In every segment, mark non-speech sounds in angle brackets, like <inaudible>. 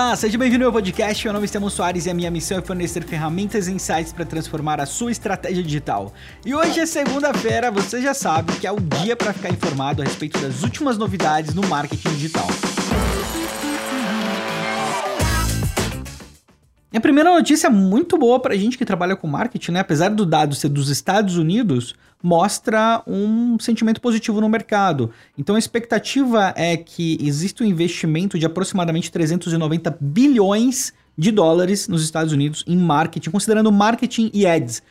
Olá, seja bem-vindo ao meu podcast. Meu nome é Estevão Soares e a minha missão é fornecer ferramentas e insights para transformar a sua estratégia digital. E hoje é segunda-feira, você já sabe que é o dia para ficar informado a respeito das últimas novidades no marketing digital. A primeira notícia muito boa para a gente que trabalha com marketing, né? Apesar do dado ser dos Estados Unidos, mostra um sentimento positivo no mercado. Então a expectativa é que exista um investimento de aproximadamente 390 bilhões de dólares nos Estados Unidos em marketing, considerando marketing e ads.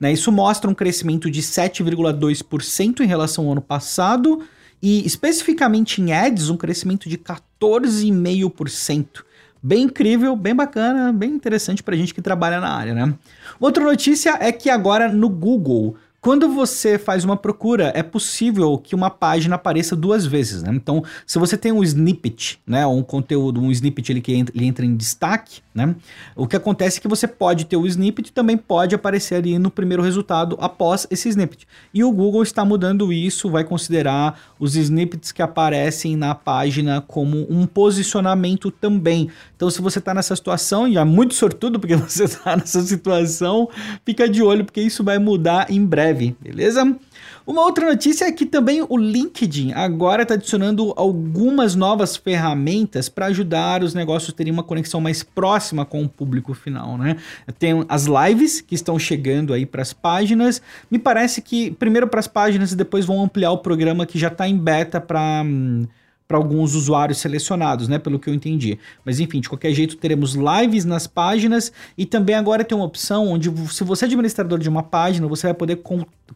Né? Isso mostra um crescimento de 7,2% em relação ao ano passado e especificamente em ads um crescimento de 14,5%. Bem incrível, bem bacana, bem interessante pra gente que trabalha na área, né? Outra notícia é que agora no Google quando você faz uma procura, é possível que uma página apareça duas vezes, né? Então, se você tem um snippet, né, um conteúdo, um snippet ele que entra, ele entra em destaque, né? O que acontece é que você pode ter o snippet e também pode aparecer ali no primeiro resultado após esse snippet. E o Google está mudando isso, vai considerar os snippets que aparecem na página como um posicionamento também. Então, se você está nessa situação, e é muito sortudo porque <laughs> você está nessa situação, fica de olho porque isso vai mudar em breve breve, beleza? Uma outra notícia é que também o LinkedIn agora está adicionando algumas novas ferramentas para ajudar os negócios a terem uma conexão mais próxima com o público final, né? Tem as lives que estão chegando aí para as páginas. Me parece que primeiro para as páginas e depois vão ampliar o programa que já está em beta para hum, para alguns usuários selecionados, né? Pelo que eu entendi. Mas enfim, de qualquer jeito, teremos lives nas páginas e também agora tem uma opção onde, se você é administrador de uma página, você vai poder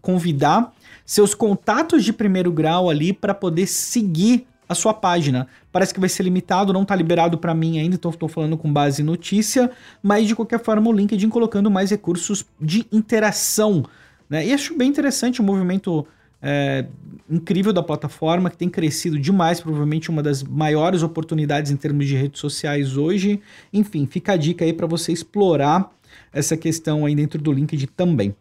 convidar seus contatos de primeiro grau ali para poder seguir a sua página. Parece que vai ser limitado, não está liberado para mim ainda, então estou falando com base em notícia, mas de qualquer forma o LinkedIn colocando mais recursos de interação. Né? E acho bem interessante o movimento é, incrível da plataforma, que tem crescido demais, provavelmente uma das maiores oportunidades em termos de redes sociais hoje. Enfim, fica a dica aí para você explorar essa questão aí dentro do LinkedIn também.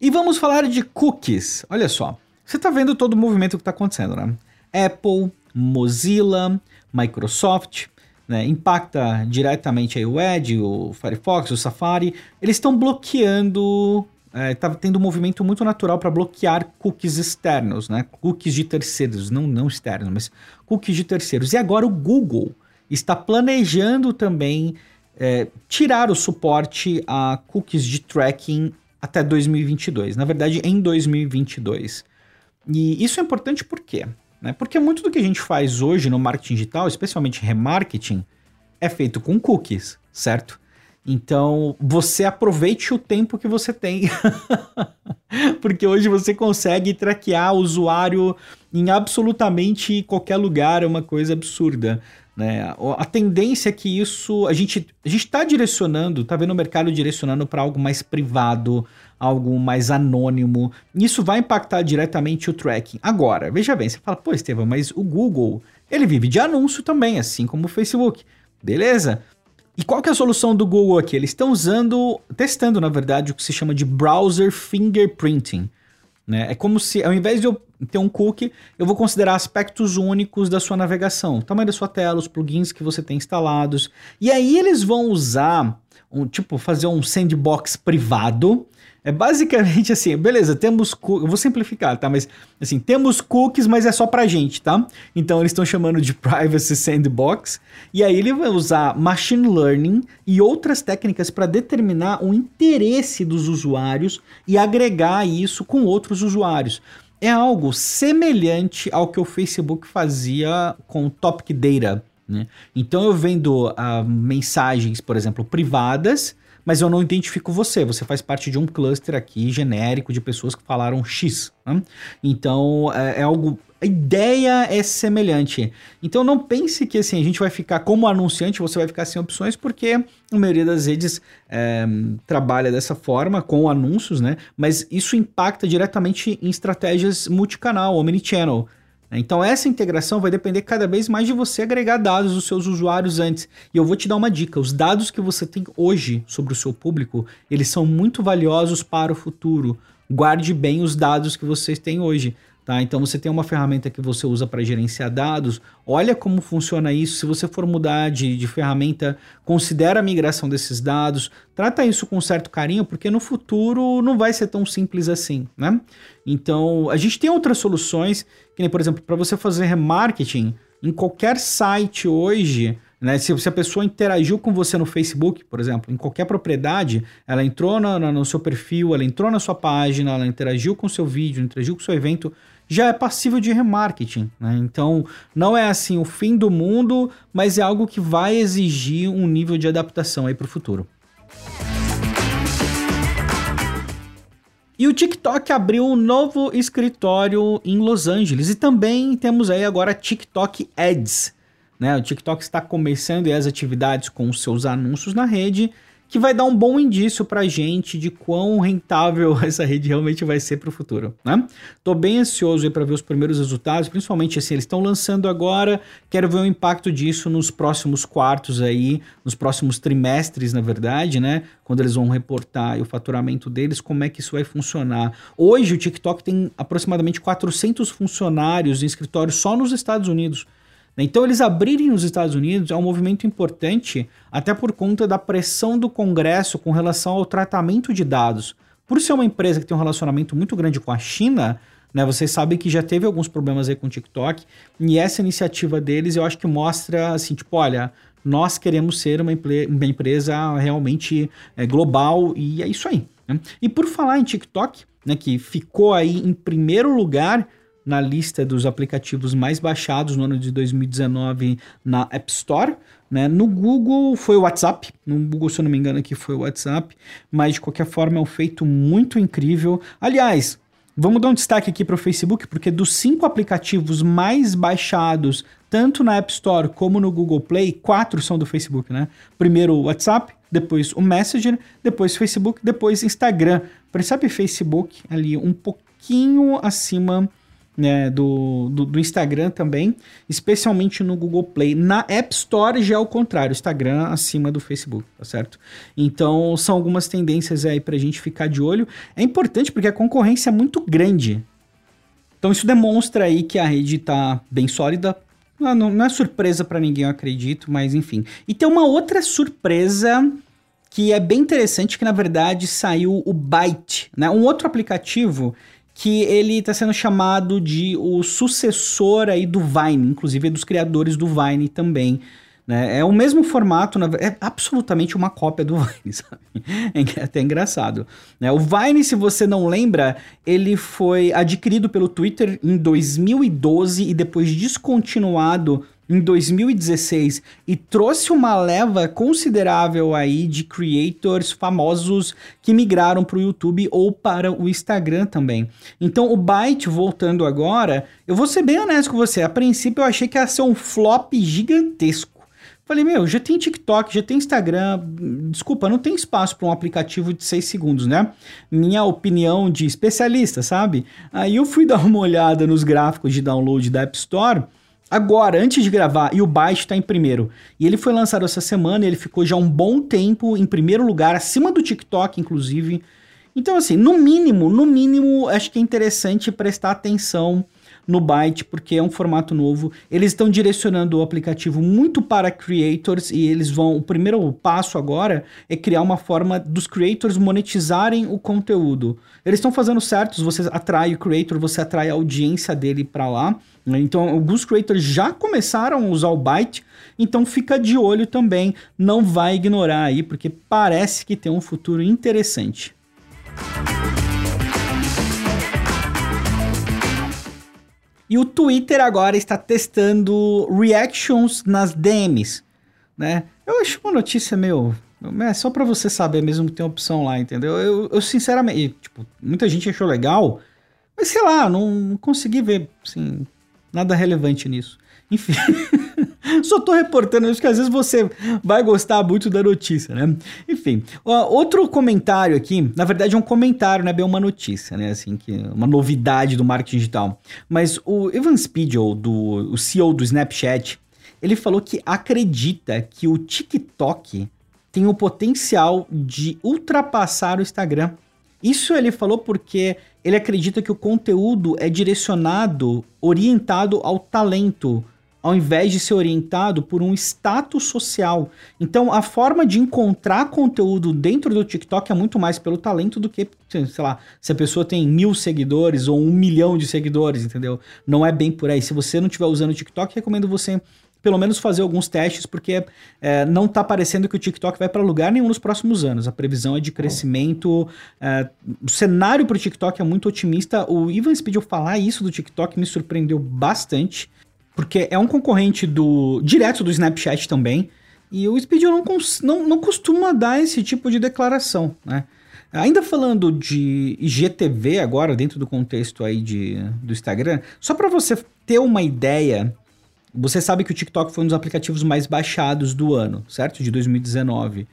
E vamos falar de cookies. Olha só, você está vendo todo o movimento que está acontecendo, né? Apple, Mozilla, Microsoft, né, impacta diretamente aí o Edge, o Firefox, o Safari, eles estão bloqueando, está é, tendo um movimento muito natural para bloquear cookies externos, né, cookies de terceiros, não, não externos, mas cookies de terceiros. E agora o Google está planejando também é, tirar o suporte a cookies de tracking até 2022, na verdade em 2022. E isso é importante por quê? Né? Porque muito do que a gente faz hoje no marketing digital, especialmente remarketing, é feito com cookies, certo? Então, você aproveite o tempo que você tem. <laughs> Porque hoje você consegue traquear o usuário em absolutamente qualquer lugar, é uma coisa absurda. Né? A tendência é que isso. A gente a está direcionando, está vendo o mercado direcionando para algo mais privado, algo mais anônimo. Isso vai impactar diretamente o tracking. Agora, veja bem, você fala, pô, Estevam, mas o Google, ele vive de anúncio também, assim como o Facebook. Beleza? E qual que é a solução do Google aqui? Eles estão usando, testando, na verdade, o que se chama de browser fingerprinting. Né? É como se, ao invés de eu ter um cookie, eu vou considerar aspectos únicos da sua navegação, o tamanho da sua tela, os plugins que você tem instalados. E aí eles vão usar, um, tipo, fazer um sandbox privado é basicamente <laughs> assim, beleza, temos. Eu vou simplificar, tá? Mas assim, temos cookies, mas é só pra gente, tá? Então eles estão chamando de <laughs> Privacy Sandbox. E aí ele vai usar Machine Learning e outras técnicas para determinar o interesse dos usuários e agregar isso com outros usuários. É algo semelhante ao que o Facebook fazia com Topic Data. Né? Então eu vendo uh, mensagens, por exemplo, privadas mas eu não identifico você. Você faz parte de um cluster aqui genérico de pessoas que falaram X. Né? Então é, é algo a ideia é semelhante. Então não pense que assim a gente vai ficar como anunciante, você vai ficar sem opções, porque a maioria das redes é, trabalha dessa forma com anúncios, né? Mas isso impacta diretamente em estratégias multicanal, omnichannel. Então essa integração vai depender cada vez mais de você agregar dados dos seus usuários antes. E eu vou te dar uma dica, os dados que você tem hoje sobre o seu público, eles são muito valiosos para o futuro. Guarde bem os dados que vocês têm hoje. Tá? Então você tem uma ferramenta que você usa para gerenciar dados, olha como funciona isso. Se você for mudar de, de ferramenta, considera a migração desses dados, trata isso com certo carinho, porque no futuro não vai ser tão simples assim, né? Então a gente tem outras soluções, que nem, por exemplo, para você fazer remarketing em qualquer site hoje. Né? Se, se, a pessoa interagiu com você no Facebook, por exemplo, em qualquer propriedade, ela entrou no, no seu perfil, ela entrou na sua página, ela interagiu com o seu vídeo, interagiu com o seu evento, já é passível de remarketing. Né? Então, não é assim o fim do mundo, mas é algo que vai exigir um nível de adaptação aí para o futuro. E o TikTok abriu um novo escritório em Los Angeles e também temos aí agora TikTok Ads. Né? O TikTok está começando as atividades com os seus anúncios na rede que vai dar um bom indício pra gente de quão rentável <laughs> essa rede realmente vai ser pro futuro, né? Tô bem ansioso para ver os primeiros resultados, principalmente assim, eles estão lançando agora, quero ver o impacto disso nos próximos quartos aí, nos próximos trimestres, na verdade, né? Quando eles vão reportar o faturamento deles, como é que isso vai funcionar. Hoje o TikTok tem aproximadamente 400 funcionários em escritórios só nos Estados Unidos. Então, eles abrirem nos Estados Unidos é um movimento importante, até por conta da pressão do Congresso com relação ao tratamento de dados. Por ser uma empresa que tem um relacionamento muito grande com a China, né, vocês sabem que já teve alguns problemas aí com o TikTok, e essa iniciativa deles eu acho que mostra assim, tipo, olha, nós queremos ser uma, uma empresa realmente é, global e é isso aí. Né? E por falar em TikTok, né, que ficou aí em primeiro lugar na lista dos aplicativos mais baixados no ano de 2019 na App Store. Né? No Google foi o WhatsApp, no Google, se eu não me engano, aqui foi o WhatsApp, mas de qualquer forma é um feito muito incrível. Aliás, vamos dar um destaque aqui para o Facebook, porque dos cinco aplicativos mais baixados, tanto na App Store como no Google Play, quatro são do Facebook, né? Primeiro o WhatsApp, depois o Messenger, depois Facebook, depois Instagram. Percebe Facebook ali um pouquinho acima né, do, do, do, Instagram também, especialmente no Google Play. Na App Store já é o contrário, Instagram acima do Facebook, tá certo? Então são algumas tendências aí pra gente ficar de olho. É importante porque a concorrência é muito grande. Então isso demonstra aí que a rede tá bem sólida. Não, não é surpresa para ninguém, eu acredito, mas enfim. E tem uma outra surpresa que é bem interessante, que na verdade saiu o Byte, né? Um outro aplicativo que ele está sendo chamado de o sucessor aí do Vine, inclusive é dos criadores do Vine também. Né? É o mesmo formato, é absolutamente uma cópia do <laughs> Vine, sabe? É até engraçado. Né? O Vine, se você não lembra, ele foi adquirido pelo Twitter em 2012 e depois descontinuado em 2016 e trouxe uma leva considerável aí de creators famosos que migraram para o YouTube ou para o Instagram também. Então o Byte voltando agora, eu vou ser bem honesto com você, a princípio eu achei que ia ser um flop gigantesco. Falei, meu, já tem TikTok, já tem Instagram. Desculpa, não tem espaço para um aplicativo de 6 segundos, né? Minha opinião de especialista, sabe? Aí eu fui <laughs> dar uma olhada nos gráficos de download da App Store agora, antes de gravar, e o Byte está em primeiro. E ele foi lançado essa semana, ele ficou já um bom tempo em primeiro lugar, acima do TikTok, inclusive. Então, assim, no mínimo, no mínimo, acho que é interessante prestar atenção no Byte, porque é um formato novo. Eles estão direcionando o aplicativo muito para creators e eles vão. O primeiro passo agora é criar uma forma dos creators monetizarem o conteúdo. Eles estão fazendo certos, você atrai o creator, você atrai a audiência dele para lá. Né? Então, alguns creators já começaram a usar o Byte, então fica de olho também, não vai ignorar aí, porque parece que tem um futuro interessante. E o Twitter agora está testando reactions nas DMs, né? Eu acho uma notícia meio é só para você saber mesmo que tem opção lá, entendeu? Eu, eu sinceramente, tipo, muita gente achou legal, mas sei lá, não consegui ver, assim, nada relevante nisso. Enfim, <laughs> só tô reportando isso que às vezes você vai gostar muito da notícia, né? Enfim, outro comentário aqui, na verdade é um comentário, não é bem uma notícia, né? Assim, que uma novidade do marketing digital. Mas o Evan Spiegel, do, o CEO do Snapchat, ele falou que acredita que o TikTok tem o potencial de ultrapassar o Instagram Isso ele falou porque ele acredita que o conteúdo é direcionado, orientado ao talento, ao invés de ser orientado por um status social. Então, a forma de encontrar conteúdo dentro do TikTok é muito mais pelo talento do que, sei lá, se a pessoa tem mil seguidores ou um milhão de seguidores, entendeu? Não é bem por aí. Se você não estiver usando o TikTok, recomendo você pelo menos fazer alguns testes, porque é, não está parecendo que o TikTok vai para lugar nenhum nos próximos anos. A previsão é de crescimento. É, o cenário para o TikTok é muito otimista. O Ivan pediu falar isso do TikTok, me surpreendeu bastante, porque é um concorrente do direto do Snapchat também. E o Speed não, não, não costuma dar esse tipo de declaração, né? Ainda falando de IGTV agora, dentro do contexto aí de, do Instagram, só para você ter uma ideia você sabe que o TikTok foi um dos aplicativos mais baixados do ano, certo? De 2019.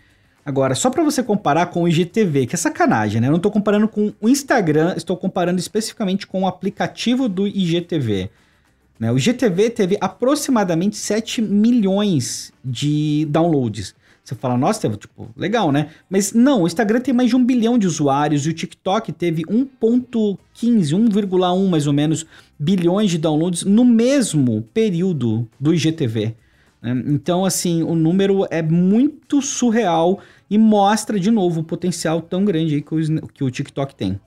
Agora, só para você comparar com o IGTV, que é sacanagem, né? Eu não estou comparando com o Instagram, estou comparando especificamente com o aplicativo do IGTV. Né? O IGTV teve aproximadamente 7 milhões de downloads. Você fala, nossa, tipo, legal, né? Mas não, o Instagram tem mais de um bilhão de usuários e o TikTok teve 1.15, 1,1 mais ou menos bilhões de downloads no mesmo período do IGTV. Né? Então, assim, o número é muito surreal e mostra de novo o potencial tão grande que o, que o TikTok tem.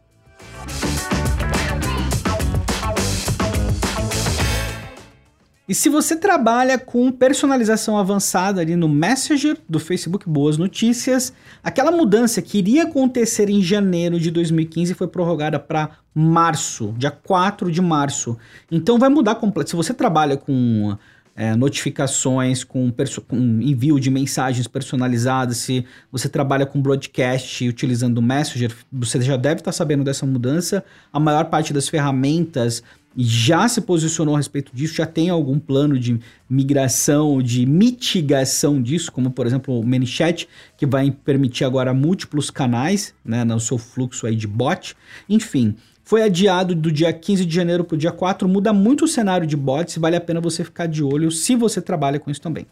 E se você trabalha com personalização avançada ali no Messenger do Facebook Boas Notícias, aquela mudança que iria acontecer em janeiro de 2015 foi prorrogada para março, dia 4 de março. Então vai mudar completo. Se você trabalha com é, notificações, com, com, envio de mensagens personalizadas, se você trabalha com broadcast utilizando o Messenger, você já deve estar sabendo dessa mudança. A maior parte das ferramentas já se posicionou a respeito disso, já tem algum plano de migração, de mitigação disso, como por exemplo o ManyChat, que vai permitir agora múltiplos canais né, no seu fluxo aí de bot. Enfim, foi adiado do dia 15 de janeiro para o dia 4, muda muito o cenário de bots vale a pena você ficar de olho se você trabalha com isso também.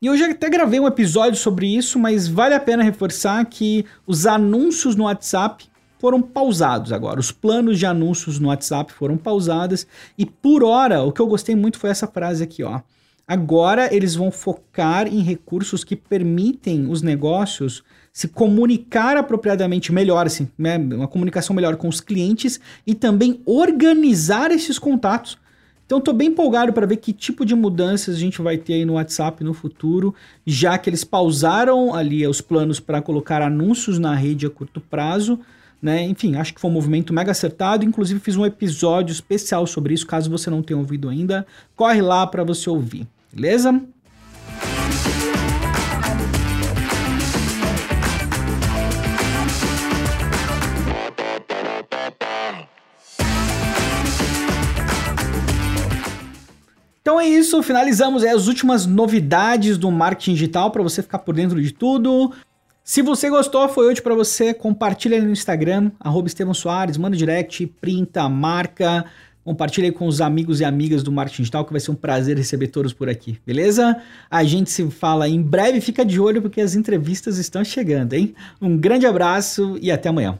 E eu já até gravei um episódio sobre isso, mas vale a pena reforçar que os anúncios no WhatsApp foram pausados agora. Os planos de anúncios no WhatsApp foram pausados e por hora, o que eu gostei muito foi essa frase aqui, ó. Agora eles vão focar em recursos que permitem os negócios se comunicar apropriadamente melhor, assim, né? uma comunicação melhor com os clientes e também organizar esses contatos então estou bem empolgado para ver que tipo de mudanças a gente vai ter aí no WhatsApp no futuro, já que eles pausaram ali os planos para colocar anúncios na rede a curto prazo. Né? Enfim, acho que foi um movimento mega acertado. Inclusive, fiz um episódio especial sobre isso. Caso você não tenha ouvido ainda, corre lá para você ouvir, beleza? Então é isso, finalizamos as últimas novidades do marketing digital para você ficar por dentro de tudo. Se você gostou, foi útil para você, compartilha no Instagram, arroba Estevão Soares, manda direct, printa, marca, compartilha com os amigos e amigas do marketing digital, que vai ser um prazer receber todos por aqui, beleza? A gente se fala em breve, fica de olho porque as entrevistas estão chegando, hein? Um grande abraço e até amanhã.